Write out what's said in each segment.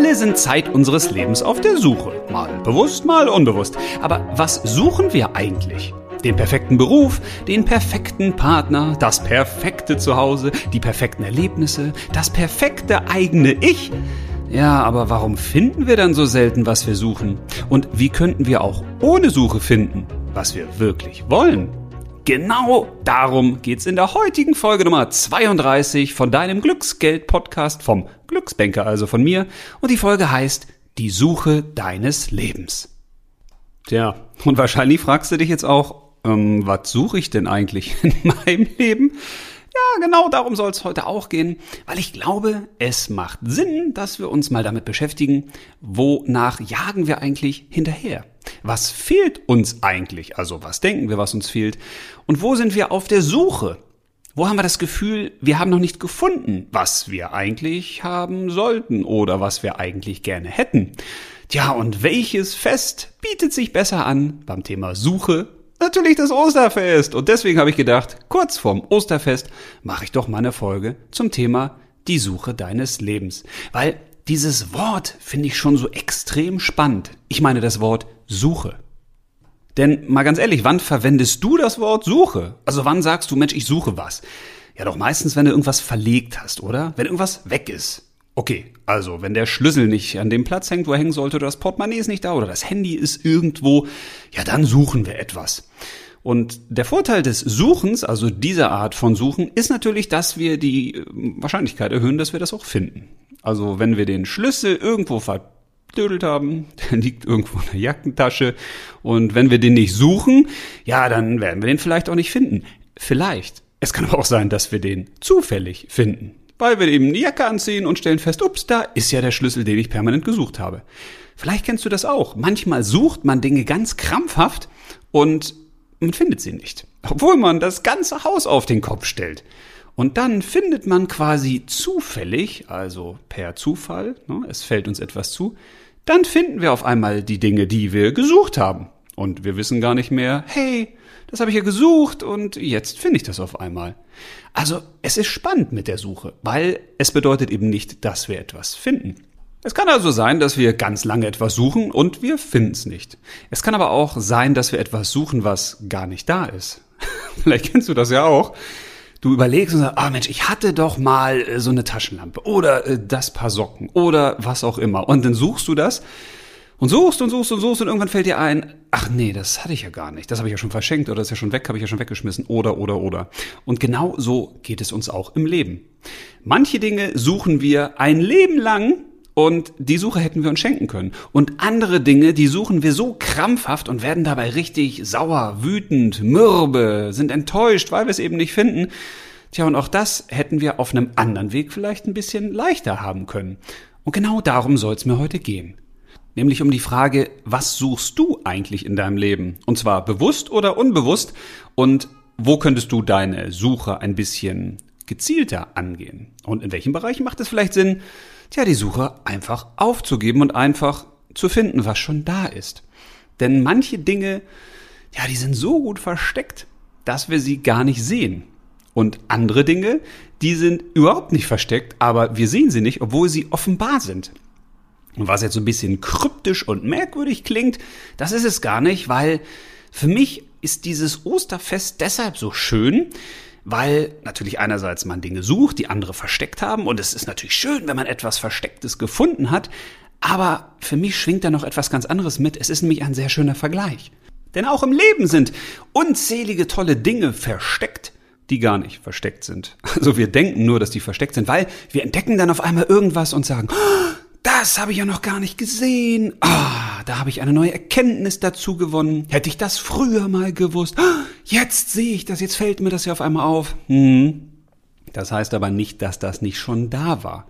alle sind Zeit unseres Lebens auf der Suche. Mal bewusst, mal unbewusst. Aber was suchen wir eigentlich? Den perfekten Beruf, den perfekten Partner, das perfekte Zuhause, die perfekten Erlebnisse, das perfekte eigene Ich. Ja, aber warum finden wir dann so selten, was wir suchen? Und wie könnten wir auch ohne Suche finden, was wir wirklich wollen? Genau darum geht's in der heutigen Folge Nummer 32 von deinem Glücksgeld-Podcast vom Glücksbanker, also von mir. Und die Folge heißt Die Suche deines Lebens. Tja, und wahrscheinlich fragst du dich jetzt auch, ähm, was suche ich denn eigentlich in meinem Leben? Ja, genau darum soll es heute auch gehen, weil ich glaube, es macht Sinn, dass wir uns mal damit beschäftigen, wonach jagen wir eigentlich hinterher? Was fehlt uns eigentlich? Also was denken wir, was uns fehlt? Und wo sind wir auf der Suche? Wo haben wir das Gefühl, wir haben noch nicht gefunden, was wir eigentlich haben sollten oder was wir eigentlich gerne hätten? Tja, und welches Fest bietet sich besser an beim Thema Suche Natürlich das Osterfest. Und deswegen habe ich gedacht, kurz vorm Osterfest mache ich doch mal eine Folge zum Thema die Suche deines Lebens. Weil dieses Wort finde ich schon so extrem spannend. Ich meine das Wort Suche. Denn mal ganz ehrlich, wann verwendest du das Wort Suche? Also wann sagst du, Mensch, ich suche was? Ja, doch meistens, wenn du irgendwas verlegt hast, oder? Wenn irgendwas weg ist. Okay, also wenn der Schlüssel nicht an dem Platz hängt, wo er hängen sollte, oder das Portemonnaie ist nicht da, oder das Handy ist irgendwo, ja, dann suchen wir etwas. Und der Vorteil des Suchens, also dieser Art von Suchen, ist natürlich, dass wir die äh, Wahrscheinlichkeit erhöhen, dass wir das auch finden. Also wenn wir den Schlüssel irgendwo verdödelt haben, der liegt irgendwo in der Jackentasche und wenn wir den nicht suchen, ja, dann werden wir den vielleicht auch nicht finden. Vielleicht. Es kann aber auch sein, dass wir den zufällig finden weil wir eben die Jacke anziehen und stellen fest, ups, da ist ja der Schlüssel, den ich permanent gesucht habe. Vielleicht kennst du das auch. Manchmal sucht man Dinge ganz krampfhaft und man findet sie nicht. Obwohl man das ganze Haus auf den Kopf stellt. Und dann findet man quasi zufällig, also per Zufall, ne, es fällt uns etwas zu, dann finden wir auf einmal die Dinge, die wir gesucht haben. Und wir wissen gar nicht mehr, hey, das habe ich ja gesucht und jetzt finde ich das auf einmal. Also es ist spannend mit der Suche, weil es bedeutet eben nicht, dass wir etwas finden. Es kann also sein, dass wir ganz lange etwas suchen und wir finden es nicht. Es kann aber auch sein, dass wir etwas suchen, was gar nicht da ist. Vielleicht kennst du das ja auch. Du überlegst und sagst, ah Mensch, ich hatte doch mal äh, so eine Taschenlampe oder äh, das Paar Socken oder was auch immer. Und dann suchst du das und suchst und suchst und suchst und irgendwann fällt dir ein, ach nee, das hatte ich ja gar nicht. Das habe ich ja schon verschenkt oder das ist ja schon weg, habe ich ja schon weggeschmissen oder oder oder. Und genau so geht es uns auch im Leben. Manche Dinge suchen wir ein Leben lang und die Suche hätten wir uns schenken können. Und andere Dinge, die suchen wir so krampfhaft und werden dabei richtig sauer, wütend, mürbe, sind enttäuscht, weil wir es eben nicht finden. Tja, und auch das hätten wir auf einem anderen Weg vielleicht ein bisschen leichter haben können. Und genau darum soll es mir heute gehen nämlich um die Frage, was suchst du eigentlich in deinem Leben? Und zwar bewusst oder unbewusst? Und wo könntest du deine Suche ein bisschen gezielter angehen? Und in welchen Bereichen macht es vielleicht Sinn, tja, die Suche einfach aufzugeben und einfach zu finden, was schon da ist? Denn manche Dinge, ja, die sind so gut versteckt, dass wir sie gar nicht sehen. Und andere Dinge, die sind überhaupt nicht versteckt, aber wir sehen sie nicht, obwohl sie offenbar sind. Und was jetzt so ein bisschen kryptisch und merkwürdig klingt, das ist es gar nicht, weil für mich ist dieses Osterfest deshalb so schön, weil natürlich einerseits man Dinge sucht, die andere versteckt haben und es ist natürlich schön, wenn man etwas Verstecktes gefunden hat, aber für mich schwingt da noch etwas ganz anderes mit. Es ist nämlich ein sehr schöner Vergleich. Denn auch im Leben sind unzählige tolle Dinge versteckt, die gar nicht versteckt sind. Also wir denken nur, dass die versteckt sind, weil wir entdecken dann auf einmal irgendwas und sagen, oh, das habe ich ja noch gar nicht gesehen. Ah, da habe ich eine neue Erkenntnis dazu gewonnen. Hätte ich das früher mal gewusst. Ah, jetzt sehe ich das, jetzt fällt mir das ja auf einmal auf. Hm. Das heißt aber nicht, dass das nicht schon da war.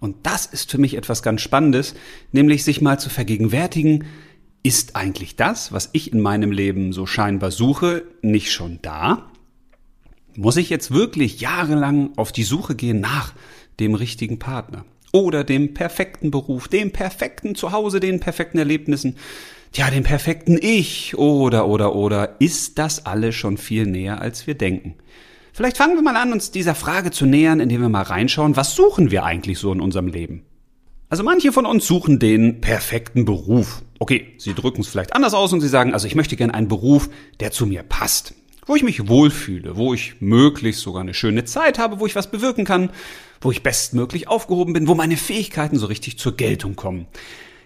Und das ist für mich etwas ganz Spannendes, nämlich sich mal zu vergegenwärtigen, ist eigentlich das, was ich in meinem Leben so scheinbar suche, nicht schon da? Muss ich jetzt wirklich jahrelang auf die Suche gehen nach dem richtigen Partner? Oder dem perfekten Beruf, dem perfekten Zuhause, den perfekten Erlebnissen, ja, dem perfekten Ich oder oder oder ist das alles schon viel näher, als wir denken. Vielleicht fangen wir mal an, uns dieser Frage zu nähern, indem wir mal reinschauen, was suchen wir eigentlich so in unserem Leben? Also manche von uns suchen den perfekten Beruf. Okay, sie drücken es vielleicht anders aus und sie sagen, also ich möchte gerne einen Beruf, der zu mir passt. Wo ich mich wohlfühle, wo ich möglichst sogar eine schöne Zeit habe, wo ich was bewirken kann, wo ich bestmöglich aufgehoben bin, wo meine Fähigkeiten so richtig zur Geltung kommen.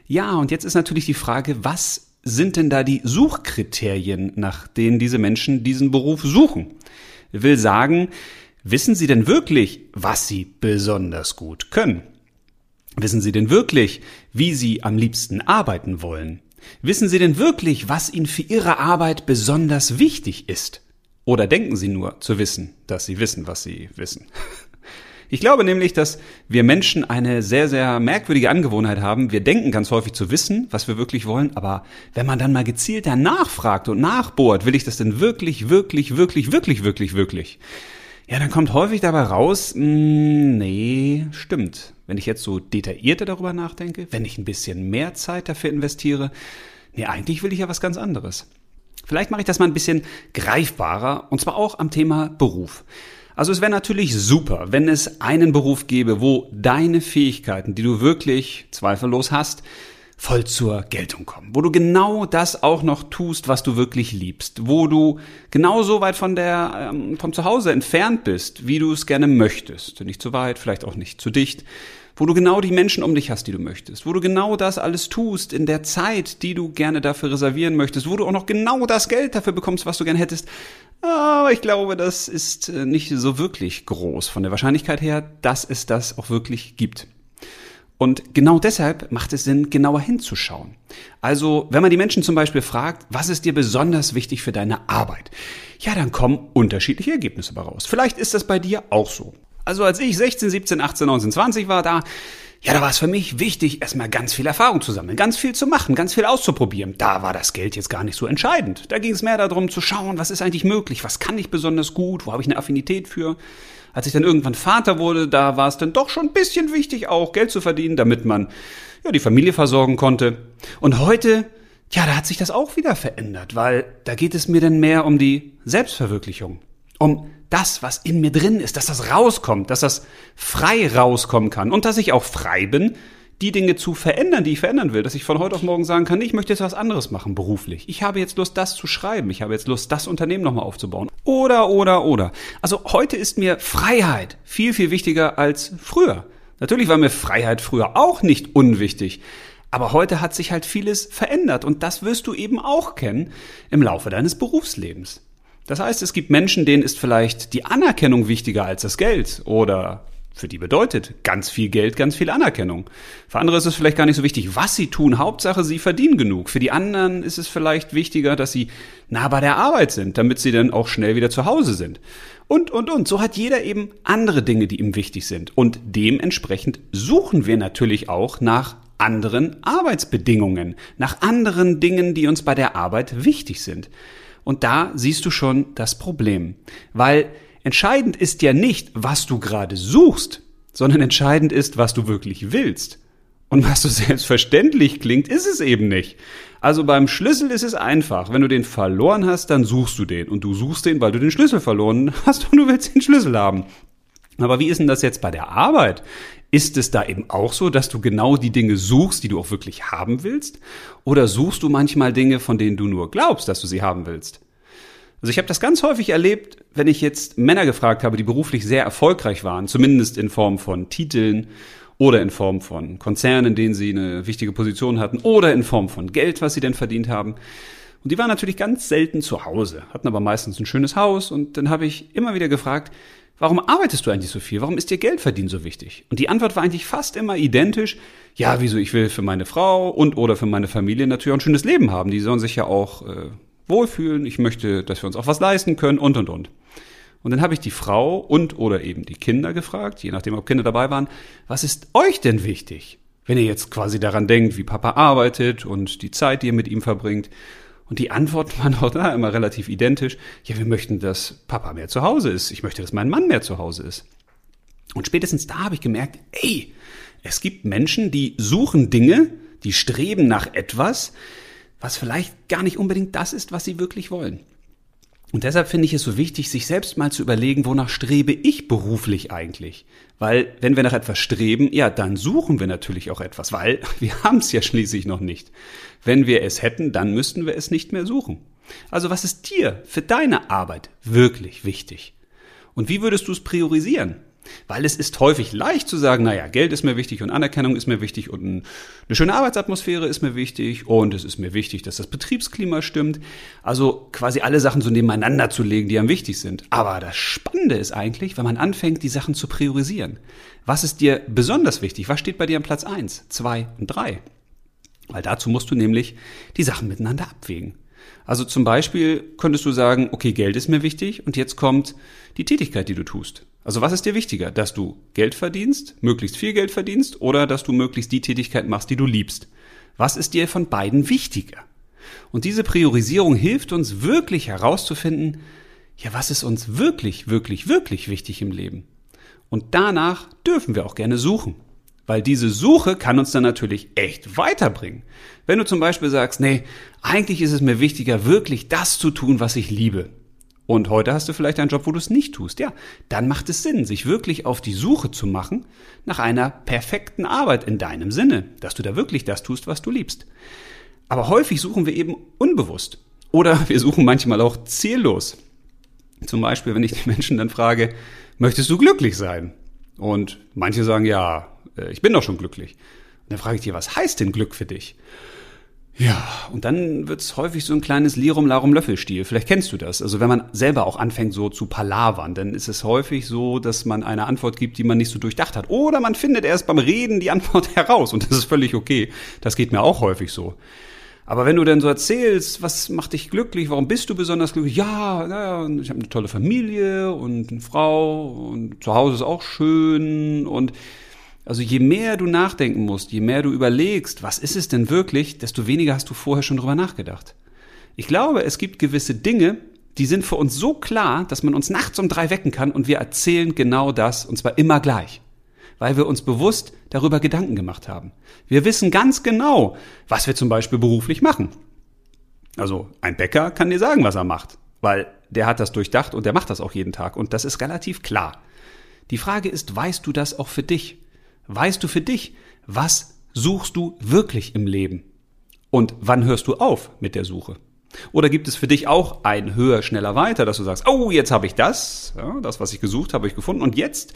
Ja, und jetzt ist natürlich die Frage, was sind denn da die Suchkriterien, nach denen diese Menschen diesen Beruf suchen? Ich will sagen, wissen sie denn wirklich, was sie besonders gut können? Wissen Sie denn wirklich, wie Sie am liebsten arbeiten wollen? Wissen Sie denn wirklich, was Ihnen für Ihre Arbeit besonders wichtig ist? Oder denken Sie nur zu wissen, dass Sie wissen, was Sie wissen? Ich glaube nämlich, dass wir Menschen eine sehr, sehr merkwürdige Angewohnheit haben. Wir denken ganz häufig zu wissen, was wir wirklich wollen, aber wenn man dann mal gezielt danach fragt und nachbohrt, will ich das denn wirklich, wirklich, wirklich, wirklich, wirklich, wirklich? Ja, dann kommt häufig dabei raus, mh, hm, nee, stimmt. Wenn ich jetzt so detaillierter darüber nachdenke, wenn ich ein bisschen mehr Zeit dafür investiere, nee, eigentlich will ich ja was ganz anderes. Vielleicht mache ich das mal ein bisschen greifbarer, und zwar auch am Thema Beruf. Also es wäre natürlich super, wenn es einen Beruf gäbe, wo deine Fähigkeiten, die du wirklich zweifellos hast, voll zur Geltung kommen, wo du genau das auch noch tust, was du wirklich liebst, wo du genau so weit von der ähm, vom Zuhause entfernt bist, wie du es gerne möchtest, nicht zu weit, vielleicht auch nicht zu dicht, wo du genau die Menschen um dich hast, die du möchtest, wo du genau das alles tust in der Zeit, die du gerne dafür reservieren möchtest, wo du auch noch genau das Geld dafür bekommst, was du gerne hättest. Aber ich glaube, das ist äh, nicht so wirklich groß von der Wahrscheinlichkeit her, dass es das auch wirklich gibt. Und genau deshalb macht es Sinn, genauer hinzuschauen. Also, wenn man die Menschen zum Beispiel fragt, was ist dir besonders wichtig für deine Arbeit? Ja, dann kommen unterschiedliche Ergebnisse raus. Vielleicht ist das bei dir auch so. Also, als ich 16, 17, 18, 19, 20 war, da, ja, da war es für mich wichtig, erstmal ganz viel Erfahrung zu sammeln, ganz viel zu machen, ganz viel auszuprobieren. Da war das Geld jetzt gar nicht so entscheidend. Da ging es mehr darum zu schauen, was ist eigentlich möglich, was kann ich besonders gut, wo habe ich eine Affinität für. Als ich dann irgendwann Vater wurde, da war es dann doch schon ein bisschen wichtig, auch Geld zu verdienen, damit man ja, die Familie versorgen konnte. Und heute, ja, da hat sich das auch wieder verändert, weil da geht es mir dann mehr um die Selbstverwirklichung. Um das, was in mir drin ist, dass das rauskommt, dass das frei rauskommen kann und dass ich auch frei bin, die Dinge zu verändern, die ich verändern will, dass ich von heute auf morgen sagen kann, ich möchte jetzt was anderes machen beruflich. Ich habe jetzt Lust, das zu schreiben. Ich habe jetzt Lust, das Unternehmen nochmal aufzubauen. Oder, oder, oder. Also heute ist mir Freiheit viel, viel wichtiger als früher. Natürlich war mir Freiheit früher auch nicht unwichtig. Aber heute hat sich halt vieles verändert und das wirst du eben auch kennen im Laufe deines Berufslebens. Das heißt, es gibt Menschen, denen ist vielleicht die Anerkennung wichtiger als das Geld oder für die bedeutet ganz viel Geld, ganz viel Anerkennung. Für andere ist es vielleicht gar nicht so wichtig, was sie tun. Hauptsache, sie verdienen genug. Für die anderen ist es vielleicht wichtiger, dass sie nah bei der Arbeit sind, damit sie dann auch schnell wieder zu Hause sind. Und, und, und. So hat jeder eben andere Dinge, die ihm wichtig sind. Und dementsprechend suchen wir natürlich auch nach anderen Arbeitsbedingungen, nach anderen Dingen, die uns bei der Arbeit wichtig sind. Und da siehst du schon das Problem. Weil Entscheidend ist ja nicht, was du gerade suchst, sondern entscheidend ist, was du wirklich willst. Und was so selbstverständlich klingt, ist es eben nicht. Also beim Schlüssel ist es einfach. Wenn du den verloren hast, dann suchst du den. Und du suchst den, weil du den Schlüssel verloren hast und du willst den Schlüssel haben. Aber wie ist denn das jetzt bei der Arbeit? Ist es da eben auch so, dass du genau die Dinge suchst, die du auch wirklich haben willst? Oder suchst du manchmal Dinge, von denen du nur glaubst, dass du sie haben willst? Also ich habe das ganz häufig erlebt, wenn ich jetzt Männer gefragt habe, die beruflich sehr erfolgreich waren, zumindest in Form von Titeln oder in Form von Konzernen, in denen sie eine wichtige Position hatten oder in Form von Geld, was sie denn verdient haben. Und die waren natürlich ganz selten zu Hause, hatten aber meistens ein schönes Haus und dann habe ich immer wieder gefragt, warum arbeitest du eigentlich so viel? Warum ist dir Geld verdienen so wichtig? Und die Antwort war eigentlich fast immer identisch. Ja, wieso? Ich will für meine Frau und oder für meine Familie natürlich auch ein schönes Leben haben. Die sollen sich ja auch äh, wohlfühlen, ich möchte, dass wir uns auch was leisten können und und und. Und dann habe ich die Frau und oder eben die Kinder gefragt, je nachdem, ob Kinder dabei waren, was ist euch denn wichtig? Wenn ihr jetzt quasi daran denkt, wie Papa arbeitet und die Zeit, die ihr mit ihm verbringt. Und die Antworten waren auch da immer relativ identisch. Ja, wir möchten, dass Papa mehr zu Hause ist. Ich möchte, dass mein Mann mehr zu Hause ist. Und spätestens da habe ich gemerkt, ey, es gibt Menschen, die suchen Dinge, die streben nach etwas, was vielleicht gar nicht unbedingt das ist, was sie wirklich wollen. Und deshalb finde ich es so wichtig, sich selbst mal zu überlegen, wonach strebe ich beruflich eigentlich? Weil wenn wir nach etwas streben, ja, dann suchen wir natürlich auch etwas, weil wir haben es ja schließlich noch nicht. Wenn wir es hätten, dann müssten wir es nicht mehr suchen. Also was ist dir für deine Arbeit wirklich wichtig? Und wie würdest du es priorisieren? Weil es ist häufig leicht zu sagen, naja, Geld ist mir wichtig und Anerkennung ist mir wichtig und eine schöne Arbeitsatmosphäre ist mir wichtig und es ist mir wichtig, dass das Betriebsklima stimmt. Also quasi alle Sachen so nebeneinander zu legen, die am wichtig sind. Aber das Spannende ist eigentlich, wenn man anfängt, die Sachen zu priorisieren. Was ist dir besonders wichtig? Was steht bei dir am Platz eins, zwei und drei? Weil dazu musst du nämlich die Sachen miteinander abwägen. Also zum Beispiel könntest du sagen, okay, Geld ist mir wichtig und jetzt kommt die Tätigkeit, die du tust. Also was ist dir wichtiger, dass du Geld verdienst, möglichst viel Geld verdienst oder dass du möglichst die Tätigkeit machst, die du liebst? Was ist dir von beiden wichtiger? Und diese Priorisierung hilft uns wirklich herauszufinden, ja, was ist uns wirklich, wirklich, wirklich wichtig im Leben? Und danach dürfen wir auch gerne suchen. Weil diese Suche kann uns dann natürlich echt weiterbringen. Wenn du zum Beispiel sagst, nee, eigentlich ist es mir wichtiger, wirklich das zu tun, was ich liebe. Und heute hast du vielleicht einen Job, wo du es nicht tust. Ja, dann macht es Sinn, sich wirklich auf die Suche zu machen nach einer perfekten Arbeit in deinem Sinne, dass du da wirklich das tust, was du liebst. Aber häufig suchen wir eben unbewusst. Oder wir suchen manchmal auch ziellos. Zum Beispiel, wenn ich die Menschen dann frage, möchtest du glücklich sein? Und manche sagen, ja, äh, ich bin doch schon glücklich. Und dann frage ich dir, was heißt denn Glück für dich? Ja, und dann wird's häufig so ein kleines Lirum Larum Löffelstiel. Vielleicht kennst du das. Also wenn man selber auch anfängt so zu palavern, dann ist es häufig so, dass man eine Antwort gibt, die man nicht so durchdacht hat. Oder man findet erst beim Reden die Antwort heraus und das ist völlig okay. Das geht mir auch häufig so. Aber wenn du dann so erzählst, was macht dich glücklich, warum bist du besonders glücklich? Ja, naja, ich habe eine tolle Familie und eine Frau und zu Hause ist auch schön und also je mehr du nachdenken musst, je mehr du überlegst, was ist es denn wirklich, desto weniger hast du vorher schon drüber nachgedacht. Ich glaube, es gibt gewisse Dinge, die sind für uns so klar, dass man uns nachts um drei wecken kann und wir erzählen genau das, und zwar immer gleich. Weil wir uns bewusst darüber Gedanken gemacht haben. Wir wissen ganz genau, was wir zum Beispiel beruflich machen. Also ein Bäcker kann dir sagen, was er macht, weil der hat das durchdacht und der macht das auch jeden Tag und das ist relativ klar. Die Frage ist, weißt du das auch für dich? Weißt du für dich, was suchst du wirklich im Leben? Und wann hörst du auf mit der Suche? Oder gibt es für dich auch ein höher, schneller, weiter, dass du sagst, oh, jetzt habe ich das, ja, das, was ich gesucht habe, ich gefunden und jetzt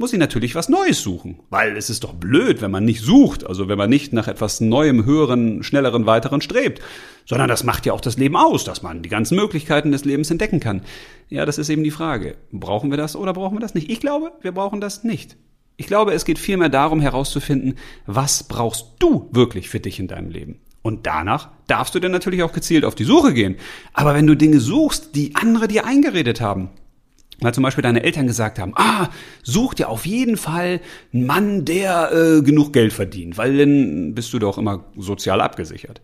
muss ich natürlich was Neues suchen, weil es ist doch blöd, wenn man nicht sucht, also wenn man nicht nach etwas Neuem, höheren, schnelleren, weiteren strebt, sondern das macht ja auch das Leben aus, dass man die ganzen Möglichkeiten des Lebens entdecken kann. Ja, das ist eben die Frage. Brauchen wir das oder brauchen wir das nicht? Ich glaube, wir brauchen das nicht. Ich glaube, es geht vielmehr darum herauszufinden, was brauchst du wirklich für dich in deinem Leben. Und danach darfst du dann natürlich auch gezielt auf die Suche gehen. Aber wenn du Dinge suchst, die andere dir eingeredet haben, weil zum Beispiel deine Eltern gesagt haben, ah, such dir auf jeden Fall einen Mann, der äh, genug Geld verdient, weil dann bist du doch immer sozial abgesichert.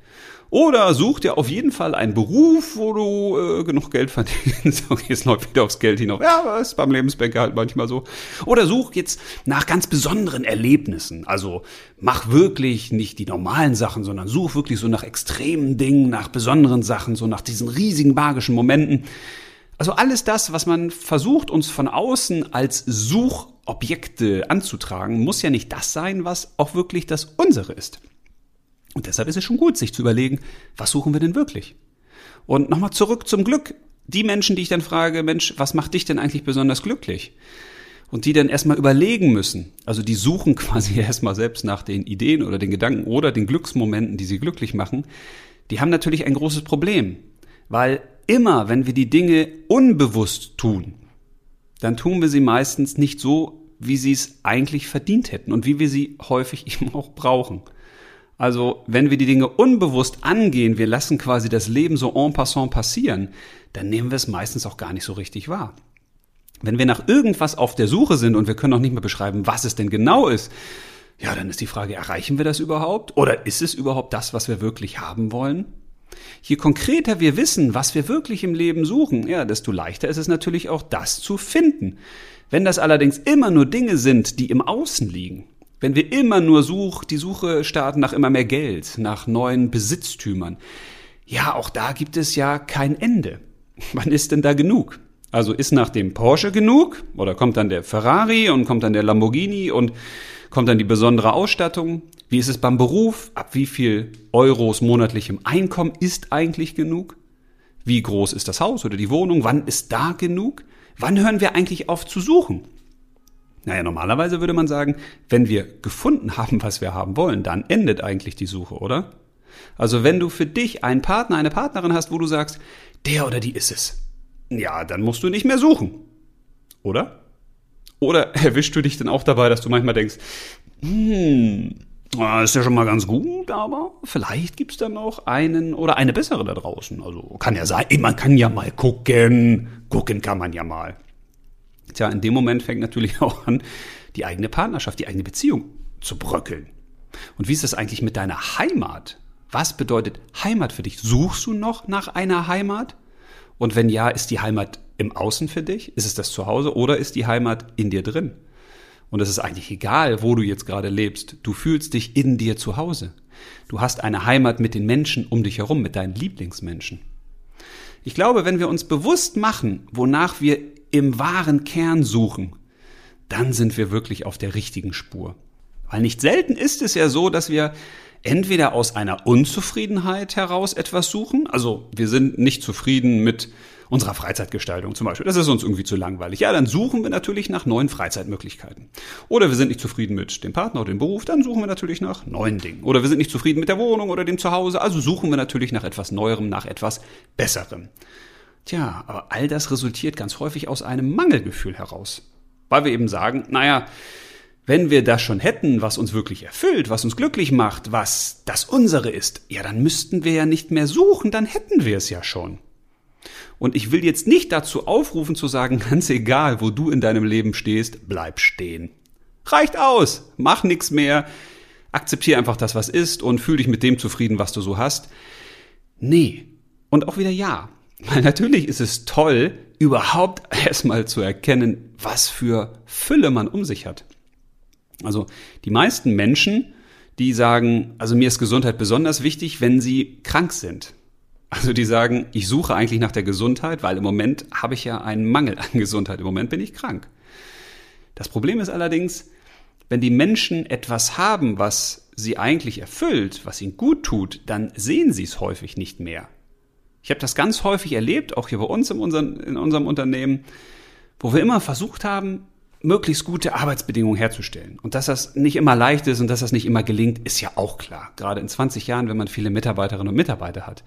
Oder such dir auf jeden Fall einen Beruf, wo du äh, genug Geld verdienst. Okay, es läuft wieder aufs Geld hinauf. Ja, das ist beim Lebensbanker halt manchmal so. Oder such jetzt nach ganz besonderen Erlebnissen. Also mach wirklich nicht die normalen Sachen, sondern such wirklich so nach extremen Dingen, nach besonderen Sachen, so nach diesen riesigen magischen Momenten. Also alles das, was man versucht, uns von außen als Suchobjekte anzutragen, muss ja nicht das sein, was auch wirklich das unsere ist. Und deshalb ist es schon gut, sich zu überlegen, was suchen wir denn wirklich? Und nochmal zurück zum Glück. Die Menschen, die ich dann frage, Mensch, was macht dich denn eigentlich besonders glücklich? Und die dann erstmal überlegen müssen. Also die suchen quasi erstmal selbst nach den Ideen oder den Gedanken oder den Glücksmomenten, die sie glücklich machen. Die haben natürlich ein großes Problem. Weil immer, wenn wir die Dinge unbewusst tun, dann tun wir sie meistens nicht so, wie sie es eigentlich verdient hätten und wie wir sie häufig eben auch brauchen. Also, wenn wir die Dinge unbewusst angehen, wir lassen quasi das Leben so en passant passieren, dann nehmen wir es meistens auch gar nicht so richtig wahr. Wenn wir nach irgendwas auf der Suche sind und wir können auch nicht mehr beschreiben, was es denn genau ist, ja, dann ist die Frage, erreichen wir das überhaupt? Oder ist es überhaupt das, was wir wirklich haben wollen? Je konkreter wir wissen, was wir wirklich im Leben suchen, ja, desto leichter ist es natürlich auch, das zu finden. Wenn das allerdings immer nur Dinge sind, die im Außen liegen, wenn wir immer nur such, die Suche starten nach immer mehr Geld, nach neuen Besitztümern, ja, auch da gibt es ja kein Ende. Wann ist denn da genug? Also ist nach dem Porsche genug? Oder kommt dann der Ferrari und kommt dann der Lamborghini und kommt dann die besondere Ausstattung? Wie ist es beim Beruf? Ab wie viel Euros monatlichem Einkommen ist eigentlich genug? Wie groß ist das Haus oder die Wohnung? Wann ist da genug? Wann hören wir eigentlich auf zu suchen? Naja, normalerweise würde man sagen, wenn wir gefunden haben, was wir haben wollen, dann endet eigentlich die Suche, oder? Also wenn du für dich einen Partner, eine Partnerin hast, wo du sagst, der oder die ist es, ja, dann musst du nicht mehr suchen. Oder? Oder erwischst du dich denn auch dabei, dass du manchmal denkst, hm, ist ja schon mal ganz gut, aber vielleicht gibt's da noch einen oder eine bessere da draußen. Also kann ja sein, man kann ja mal gucken. Gucken kann man ja mal. Tja, in dem Moment fängt natürlich auch an, die eigene Partnerschaft, die eigene Beziehung zu bröckeln. Und wie ist das eigentlich mit deiner Heimat? Was bedeutet Heimat für dich? Suchst du noch nach einer Heimat? Und wenn ja, ist die Heimat im Außen für dich? Ist es das Zuhause oder ist die Heimat in dir drin? Und es ist eigentlich egal, wo du jetzt gerade lebst. Du fühlst dich in dir zu Hause. Du hast eine Heimat mit den Menschen um dich herum, mit deinen Lieblingsmenschen. Ich glaube, wenn wir uns bewusst machen, wonach wir im wahren Kern suchen, dann sind wir wirklich auf der richtigen Spur. Weil nicht selten ist es ja so, dass wir entweder aus einer Unzufriedenheit heraus etwas suchen, also wir sind nicht zufrieden mit unserer Freizeitgestaltung zum Beispiel. Das ist uns irgendwie zu langweilig. Ja, dann suchen wir natürlich nach neuen Freizeitmöglichkeiten. Oder wir sind nicht zufrieden mit dem Partner oder dem Beruf, dann suchen wir natürlich nach neuen Dingen. Oder wir sind nicht zufrieden mit der Wohnung oder dem Zuhause, also suchen wir natürlich nach etwas Neuerem, nach etwas Besserem. Tja, aber all das resultiert ganz häufig aus einem Mangelgefühl heraus. Weil wir eben sagen, naja, wenn wir das schon hätten, was uns wirklich erfüllt, was uns glücklich macht, was das unsere ist, ja, dann müssten wir ja nicht mehr suchen, dann hätten wir es ja schon. Und ich will jetzt nicht dazu aufrufen zu sagen, ganz egal, wo du in deinem Leben stehst, bleib stehen. Reicht aus, mach nichts mehr, akzeptiere einfach das, was ist und fühl dich mit dem zufrieden, was du so hast. Nee. Und auch wieder ja. Weil natürlich ist es toll, überhaupt erstmal zu erkennen, was für Fülle man um sich hat. Also die meisten Menschen, die sagen, also mir ist Gesundheit besonders wichtig, wenn sie krank sind. Also die sagen, ich suche eigentlich nach der Gesundheit, weil im Moment habe ich ja einen Mangel an Gesundheit. Im Moment bin ich krank. Das Problem ist allerdings, wenn die Menschen etwas haben, was sie eigentlich erfüllt, was ihnen gut tut, dann sehen sie es häufig nicht mehr. Ich habe das ganz häufig erlebt, auch hier bei uns in unserem, in unserem Unternehmen, wo wir immer versucht haben, möglichst gute Arbeitsbedingungen herzustellen. Und dass das nicht immer leicht ist und dass das nicht immer gelingt, ist ja auch klar. Gerade in 20 Jahren, wenn man viele Mitarbeiterinnen und Mitarbeiter hat.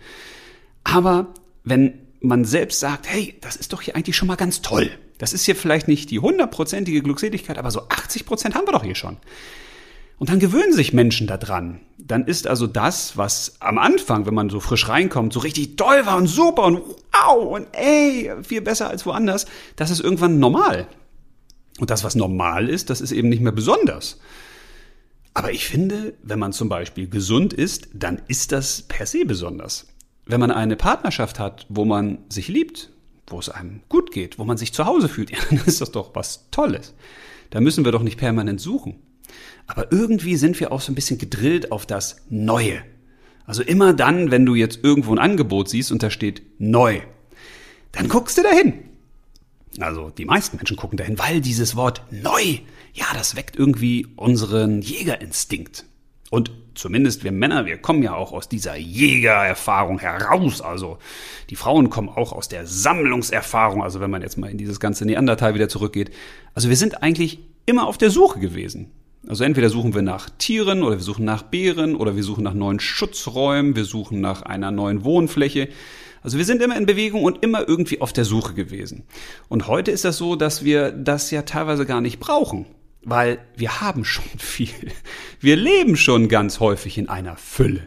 Aber wenn man selbst sagt, hey, das ist doch hier eigentlich schon mal ganz toll. Das ist hier vielleicht nicht die hundertprozentige Glückseligkeit, aber so 80 Prozent haben wir doch hier schon. Und dann gewöhnen sich Menschen daran. Dann ist also das, was am Anfang, wenn man so frisch reinkommt, so richtig toll war und super und wow und ey, viel besser als woanders, das ist irgendwann normal. Und das, was normal ist, das ist eben nicht mehr besonders. Aber ich finde, wenn man zum Beispiel gesund ist, dann ist das per se besonders. Wenn man eine Partnerschaft hat, wo man sich liebt, wo es einem gut geht, wo man sich zu Hause fühlt, ja, dann ist das doch was Tolles. Da müssen wir doch nicht permanent suchen. Aber irgendwie sind wir auch so ein bisschen gedrillt auf das Neue. Also immer dann, wenn du jetzt irgendwo ein Angebot siehst und da steht neu, dann guckst du dahin. Also die meisten Menschen gucken dahin, weil dieses Wort neu, ja, das weckt irgendwie unseren Jägerinstinkt. Und zumindest wir Männer, wir kommen ja auch aus dieser Jägererfahrung heraus. Also die Frauen kommen auch aus der Sammlungserfahrung. Also wenn man jetzt mal in dieses ganze Neandertal wieder zurückgeht. Also wir sind eigentlich immer auf der Suche gewesen. Also entweder suchen wir nach Tieren oder wir suchen nach Bären oder wir suchen nach neuen Schutzräumen, wir suchen nach einer neuen Wohnfläche. Also wir sind immer in Bewegung und immer irgendwie auf der Suche gewesen. Und heute ist das so, dass wir das ja teilweise gar nicht brauchen, weil wir haben schon viel. Wir leben schon ganz häufig in einer Fülle.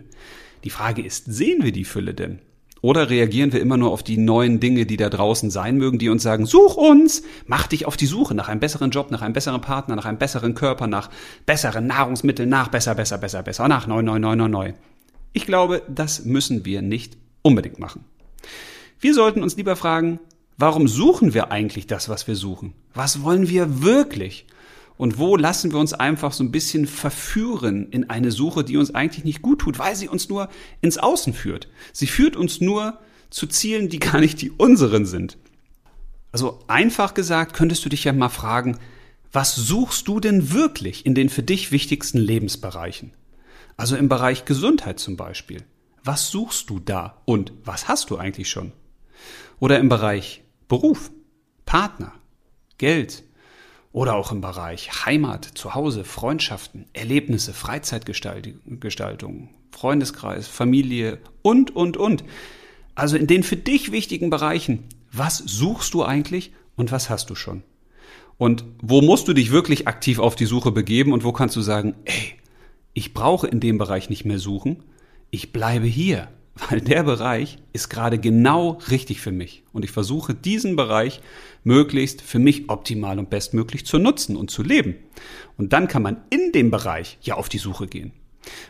Die Frage ist, sehen wir die Fülle denn? Oder reagieren wir immer nur auf die neuen Dinge, die da draußen sein mögen, die uns sagen, such uns, mach dich auf die Suche nach einem besseren Job, nach einem besseren Partner, nach einem besseren Körper, nach besseren Nahrungsmitteln, nach besser, besser, besser, besser, nach neu, neu, neu, neu, neu. Ich glaube, das müssen wir nicht unbedingt machen. Wir sollten uns lieber fragen, warum suchen wir eigentlich das, was wir suchen? Was wollen wir wirklich? Und wo lassen wir uns einfach so ein bisschen verführen in eine Suche, die uns eigentlich nicht gut tut, weil sie uns nur ins Außen führt. Sie führt uns nur zu Zielen, die gar nicht die unseren sind. Also einfach gesagt, könntest du dich ja mal fragen, was suchst du denn wirklich in den für dich wichtigsten Lebensbereichen? Also im Bereich Gesundheit zum Beispiel. Was suchst du da und was hast du eigentlich schon? Oder im Bereich Beruf, Partner, Geld oder auch im Bereich Heimat, Zuhause, Freundschaften, Erlebnisse, Freizeitgestaltung, Freundeskreis, Familie und, und, und. Also in den für dich wichtigen Bereichen, was suchst du eigentlich und was hast du schon? Und wo musst du dich wirklich aktiv auf die Suche begeben und wo kannst du sagen, ey, ich brauche in dem Bereich nicht mehr suchen, ich bleibe hier, weil der Bereich ist gerade genau richtig für mich und ich versuche diesen Bereich möglichst für mich optimal und bestmöglich zu nutzen und zu leben. Und dann kann man in dem Bereich ja auf die Suche gehen.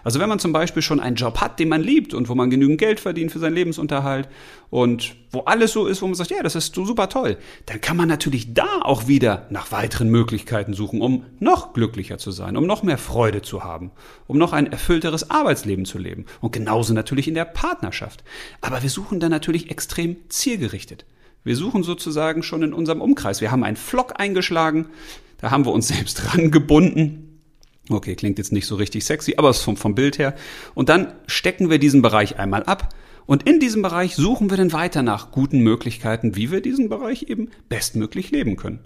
Also wenn man zum Beispiel schon einen Job hat, den man liebt und wo man genügend Geld verdient für seinen Lebensunterhalt und wo alles so ist, wo man sagt, ja, das ist super toll, dann kann man natürlich da auch wieder nach weiteren Möglichkeiten suchen, um noch glücklicher zu sein, um noch mehr Freude zu haben, um noch ein erfüllteres Arbeitsleben zu leben. Und genauso natürlich in der Partnerschaft. Aber wir suchen dann natürlich extrem zielgerichtet. Wir suchen sozusagen schon in unserem Umkreis. Wir haben einen Flock eingeschlagen, da haben wir uns selbst rangebunden Okay, klingt jetzt nicht so richtig sexy, aber es ist vom, vom Bild her. Und dann stecken wir diesen Bereich einmal ab und in diesem Bereich suchen wir dann weiter nach guten Möglichkeiten, wie wir diesen Bereich eben bestmöglich leben können.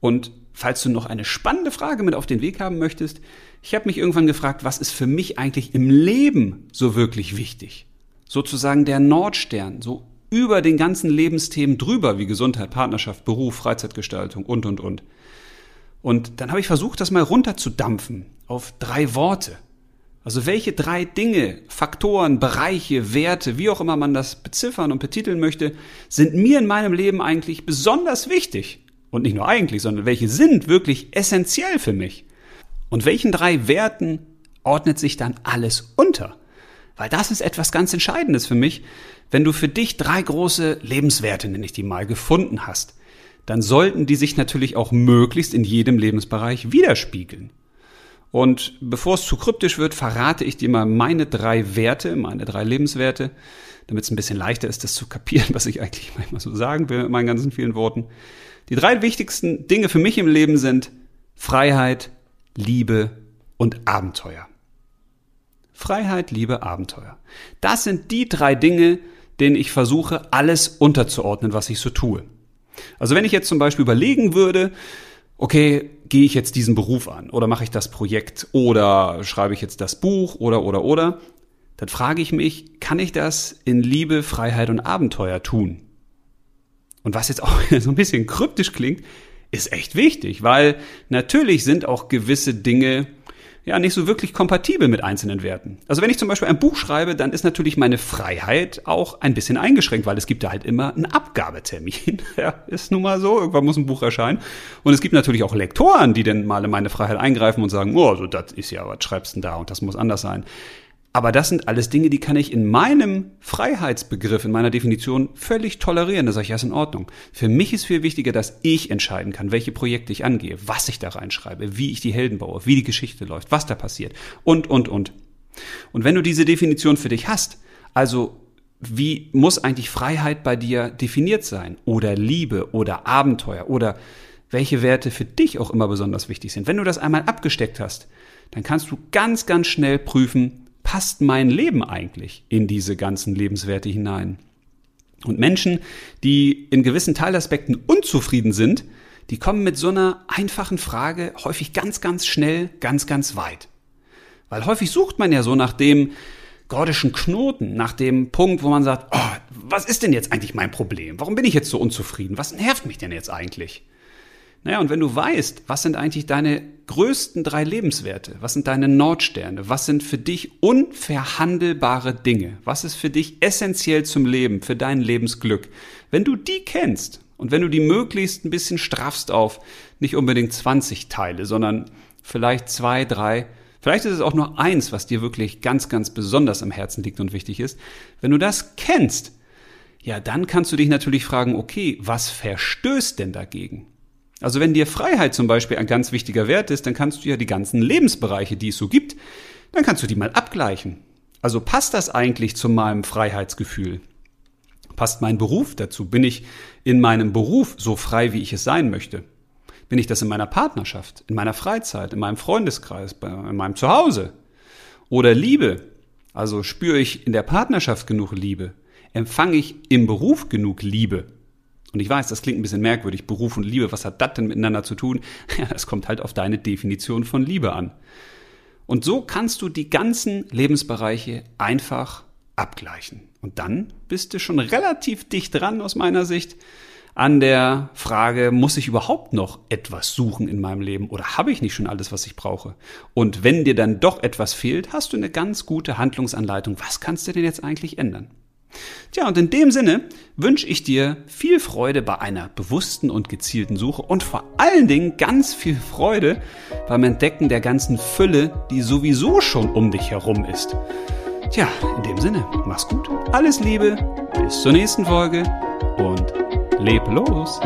Und falls du noch eine spannende Frage mit auf den Weg haben möchtest, ich habe mich irgendwann gefragt, was ist für mich eigentlich im Leben so wirklich wichtig? Sozusagen der Nordstern, so über den ganzen Lebensthemen drüber wie Gesundheit, Partnerschaft, Beruf, Freizeitgestaltung und, und, und. Und dann habe ich versucht, das mal runterzudampfen auf drei Worte. Also welche drei Dinge, Faktoren, Bereiche, Werte, wie auch immer man das beziffern und betiteln möchte, sind mir in meinem Leben eigentlich besonders wichtig? Und nicht nur eigentlich, sondern welche sind wirklich essentiell für mich? Und welchen drei Werten ordnet sich dann alles unter? Weil das ist etwas ganz Entscheidendes für mich, wenn du für dich drei große Lebenswerte, nenne ich die mal, gefunden hast dann sollten die sich natürlich auch möglichst in jedem Lebensbereich widerspiegeln. Und bevor es zu kryptisch wird, verrate ich dir mal meine drei Werte, meine drei Lebenswerte, damit es ein bisschen leichter ist, das zu kapieren, was ich eigentlich manchmal so sagen will mit meinen ganzen vielen Worten. Die drei wichtigsten Dinge für mich im Leben sind Freiheit, Liebe und Abenteuer. Freiheit, Liebe, Abenteuer. Das sind die drei Dinge, denen ich versuche, alles unterzuordnen, was ich so tue. Also wenn ich jetzt zum Beispiel überlegen würde, okay, gehe ich jetzt diesen Beruf an oder mache ich das Projekt oder schreibe ich jetzt das Buch oder oder oder, dann frage ich mich, kann ich das in Liebe, Freiheit und Abenteuer tun? Und was jetzt auch so ein bisschen kryptisch klingt, ist echt wichtig, weil natürlich sind auch gewisse Dinge ja nicht so wirklich kompatibel mit einzelnen Werten. Also wenn ich zum Beispiel ein Buch schreibe, dann ist natürlich meine Freiheit auch ein bisschen eingeschränkt, weil es gibt da halt immer einen Abgabetermin. ja, ist nun mal so, irgendwann muss ein Buch erscheinen. Und es gibt natürlich auch Lektoren, die dann mal in meine Freiheit eingreifen und sagen, oh, also das ist ja, was schreibst du denn da und das muss anders sein. Aber das sind alles Dinge, die kann ich in meinem Freiheitsbegriff, in meiner Definition völlig tolerieren. Da sage ich, ja, ist in Ordnung. Für mich ist viel wichtiger, dass ich entscheiden kann, welche Projekte ich angehe, was ich da reinschreibe, wie ich die Helden baue, wie die Geschichte läuft, was da passiert und, und, und. Und wenn du diese Definition für dich hast, also wie muss eigentlich Freiheit bei dir definiert sein? Oder Liebe oder Abenteuer oder welche Werte für dich auch immer besonders wichtig sind. Wenn du das einmal abgesteckt hast, dann kannst du ganz, ganz schnell prüfen, passt mein Leben eigentlich in diese ganzen Lebenswerte hinein? Und Menschen, die in gewissen Teilaspekten unzufrieden sind, die kommen mit so einer einfachen Frage häufig ganz, ganz schnell, ganz, ganz weit. Weil häufig sucht man ja so nach dem gordischen Knoten, nach dem Punkt, wo man sagt, oh, was ist denn jetzt eigentlich mein Problem? Warum bin ich jetzt so unzufrieden? Was nervt mich denn jetzt eigentlich? Naja, und wenn du weißt, was sind eigentlich deine größten drei Lebenswerte, was sind deine Nordsterne, was sind für dich unverhandelbare Dinge, was ist für dich essentiell zum Leben, für dein Lebensglück, wenn du die kennst und wenn du die möglichst ein bisschen straffst auf nicht unbedingt 20 Teile, sondern vielleicht zwei, drei, vielleicht ist es auch nur eins, was dir wirklich ganz, ganz besonders am Herzen liegt und wichtig ist, wenn du das kennst, ja, dann kannst du dich natürlich fragen, okay, was verstößt denn dagegen? Also wenn dir Freiheit zum Beispiel ein ganz wichtiger Wert ist, dann kannst du ja die ganzen Lebensbereiche, die es so gibt, dann kannst du die mal abgleichen. Also passt das eigentlich zu meinem Freiheitsgefühl? Passt mein Beruf dazu? Bin ich in meinem Beruf so frei, wie ich es sein möchte? Bin ich das in meiner Partnerschaft, in meiner Freizeit, in meinem Freundeskreis, in meinem Zuhause? Oder Liebe? Also spüre ich in der Partnerschaft genug Liebe? Empfange ich im Beruf genug Liebe? Und ich weiß, das klingt ein bisschen merkwürdig. Beruf und Liebe, was hat das denn miteinander zu tun? Ja, es kommt halt auf deine Definition von Liebe an. Und so kannst du die ganzen Lebensbereiche einfach abgleichen. Und dann bist du schon relativ dicht dran aus meiner Sicht an der Frage, muss ich überhaupt noch etwas suchen in meinem Leben oder habe ich nicht schon alles, was ich brauche? Und wenn dir dann doch etwas fehlt, hast du eine ganz gute Handlungsanleitung. Was kannst du denn jetzt eigentlich ändern? Tja, und in dem Sinne wünsche ich dir viel Freude bei einer bewussten und gezielten Suche und vor allen Dingen ganz viel Freude beim Entdecken der ganzen Fülle, die sowieso schon um dich herum ist. Tja, in dem Sinne, mach's gut, alles Liebe, bis zur nächsten Folge und leb los!